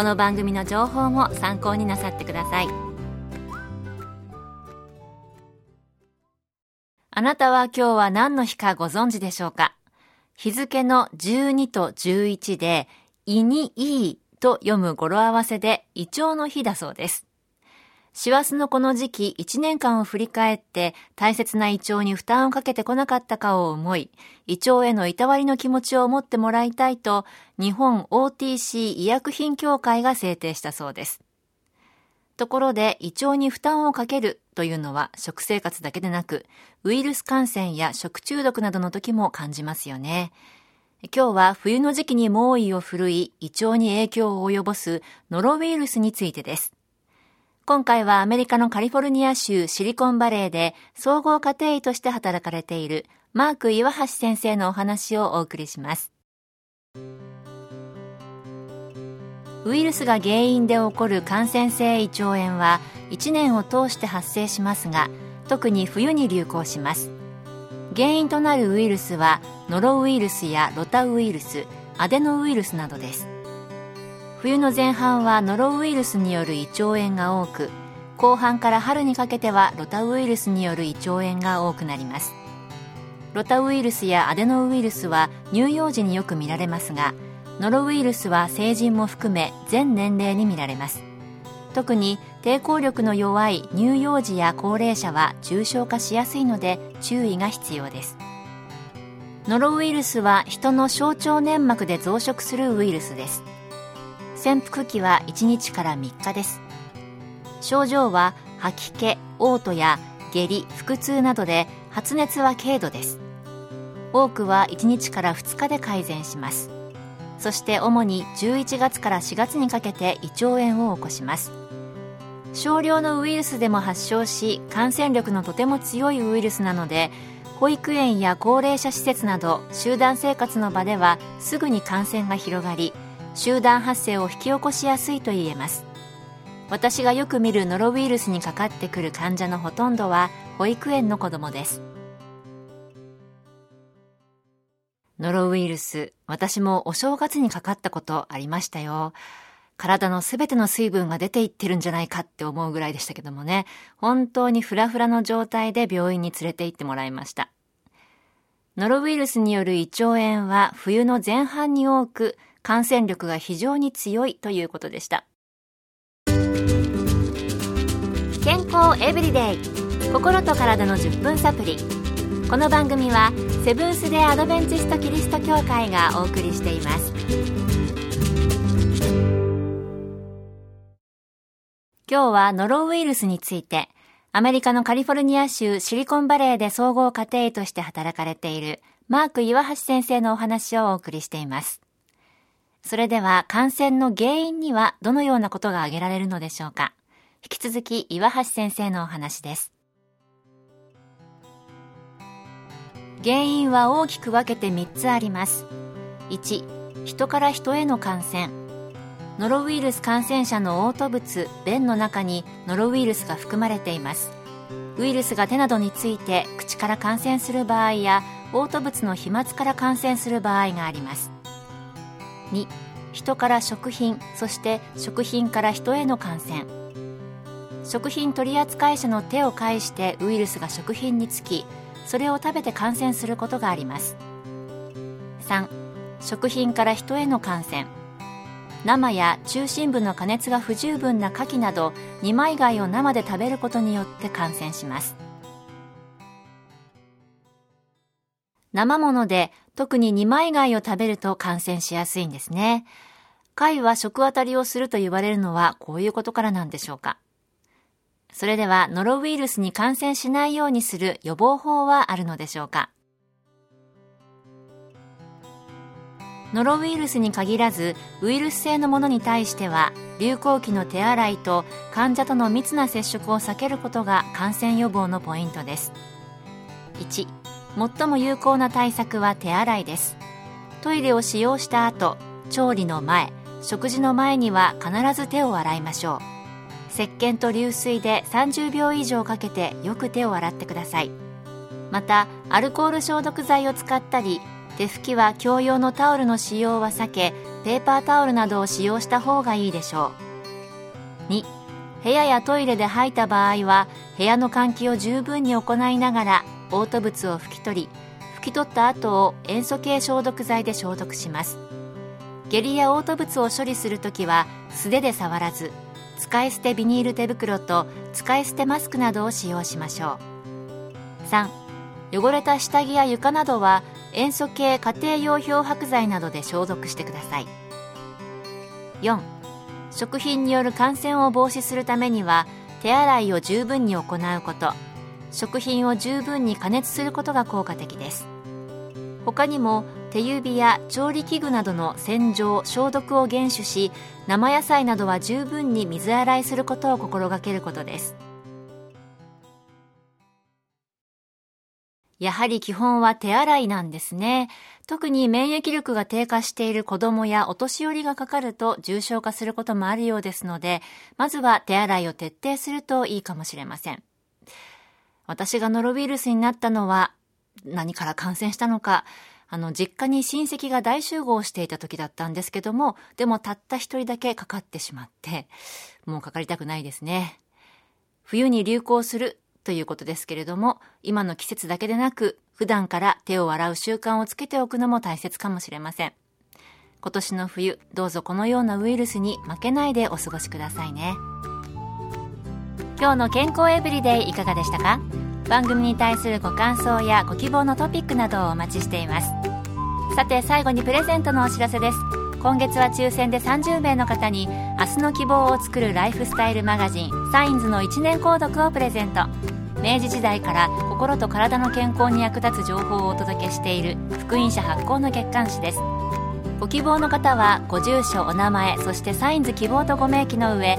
この番組の情報も参考になさってくださいあなたは今日は何の日かご存知でしょうか？日付の12と11で、いにいいと読む語呂合わせで胃腸の日だそうです。師走のこの時期1年間を振り返って大切な胃腸に負担をかけてこなかったかを思い、胃腸へのいたわりの気持ちを持ってもらいたいと、日本 OTC 医薬品協会が制定したそうです。ところで胃腸に負担をかけるというのは食生活だけでなく、ウイルス感染や食中毒などの時も感じますよね。今日は冬の時期に猛威を振るい胃腸に影響を及ぼすノロウイルスについてです。今回はアメリカのカリフォルニア州シリコンバレーで総合家庭医として働かれているマーク岩橋先生のお話をお送りします。ウイルスが原因で起こる感染性胃腸炎は1年を通して発生しますが特に冬に流行します原因となるウイルスはノロウイルスやロタウイルスアデノウイルスなどです冬の前半はノロウイルスによる胃腸炎が多く後半から春にかけてはロタウイルスによる胃腸炎が多くなります。ロタウイルスやアデノウイルスは乳幼児によく見られますがノロウイルスは成人も含め全年齢に見られます。特に抵抗力の弱い乳幼児や高齢者は重症化しやすいので注意が必要です。ノロウイルスは人の小腸粘膜で増殖するウイルスです。潜伏期は1日から3日です。症状は吐き気嘔吐や下痢腹痛などで発熱は軽度です。多くは1日から2日で改善します。そして主に11月から4月にかけて胃腸炎を起こします。少量のウイルスでも発症し感染力のとても強いウイルスなので保育園や高齢者施設など集団生活の場ではすぐに感染が広がり集団発生を引き起こしやすいと言えます。私がよく見るノロウイルスにかかってくる患者のほとんどは保育園の子供です。ノロウイルス私もお正月にかかったことありましたよ。体のすべての水分が出ていってるんじゃないかって思うぐらいでしたけどもね、本当にフラフラの状態で病院に連れて行ってもらいました。ノロウイルスによる胃腸炎は冬の前半に多く、感染力が非常に強いということでした。健康エブリデイ。心と体の10分サプリ。この番組はセブンス・デ・アドベンチスト・キリスト教会がお送りしています。今日はノロウイルスについてアメリカのカリフォルニア州シリコンバレーで総合家庭医として働かれているマーク岩橋先生のお話をお送りしています。それでは感染の原因にはどのようなことが挙げられるのでしょうか？引き続き岩橋先生のお話です。原因は大きく分けて3つあります。1人から人への感染。ノロウイルス感染者の嘔吐物便の中にノロウイルスが含まれています。ウイルスが手などについて口から感染する場合や嘔吐物の飛沫から感染する場合があります。2人から食品そして食品から人への感染。食品取扱者の手を介してウイルスが食品につきそれを食べて感染することがあります。3食品から人への感染。生や中心部の加熱が不十分な牡蠣など二枚貝を生で食べることによって感染します。生もので特に二枚貝を食べると感染しやすいんですね。貝は食当たりをすると言われるのはこういうことからなんでしょうか。それではノロウイルスに感染しないようにする予防法はあるのでしょうか。ノロウイルスに限らずウイルス性のものに対しては流行期の手洗いと患者との密な接触を避けることが感染予防のポイントです。1最も有効な対策は手洗いです。トイレを使用した後調理の前食事の前には必ず手を洗いましょう。石鹸と流水で30秒以上かけてよく手を洗ってください。またアルコール消毒剤を使ったり手拭きは共用のタオルの使用は避けペーパータオルなどを使用した方がいいでしょう。2部屋やトイレで吐いた場合は部屋の換気を十分に行いながら嘔吐物を拭き取り拭き取った後を塩素系消毒剤で消毒します。下痢や嘔吐物を処理するときは素手で触らず使い捨てビニール手袋と使い捨てマスクなどを使用しましょう。3汚れた下着や床などは塩素系家庭用漂白剤などで消毒してください。4食品による感染を防止するためには手洗いを十分に行うこと。食品を十分に加熱することが効果的です他にも手指や調理器具などの洗浄消毒を厳守し生野菜などは十分に水洗いすることを心がけることですやはり基本は手洗いなんですね。特に免疫力が低下している子供やお年寄りがかかると重症化することもあるようですので、まずは手洗いを徹底するといいかもしれません。私がノロウイルスになったのは何から感染したのか、あの、実家に親戚が大集合していた時だったんですけども、でもたった一人だけかかってしまって、もうかかりたくないですね。冬に流行するということですけれども、今の季節だけでなく、普段から手を洗う習慣をつけておくのも大切かもしれません。今年の冬、どうぞこのようなウイルスに負けないでお過ごしくださいね。今日の健康エブリデイいかがでしたか？番組に対するご感想やご希望のトピックなどをお待ちしています。さて最後にプレゼントのお知らせです。今月は抽選で30名の方に明日の希望を作るライフスタイルマガジンサインズの1年購読をプレゼント明治時代から心と体の健康に役立つ情報をお届けしている福音社発行の月刊誌ですご希望の方はご住所お名前そしてサインズ希望とご明記の上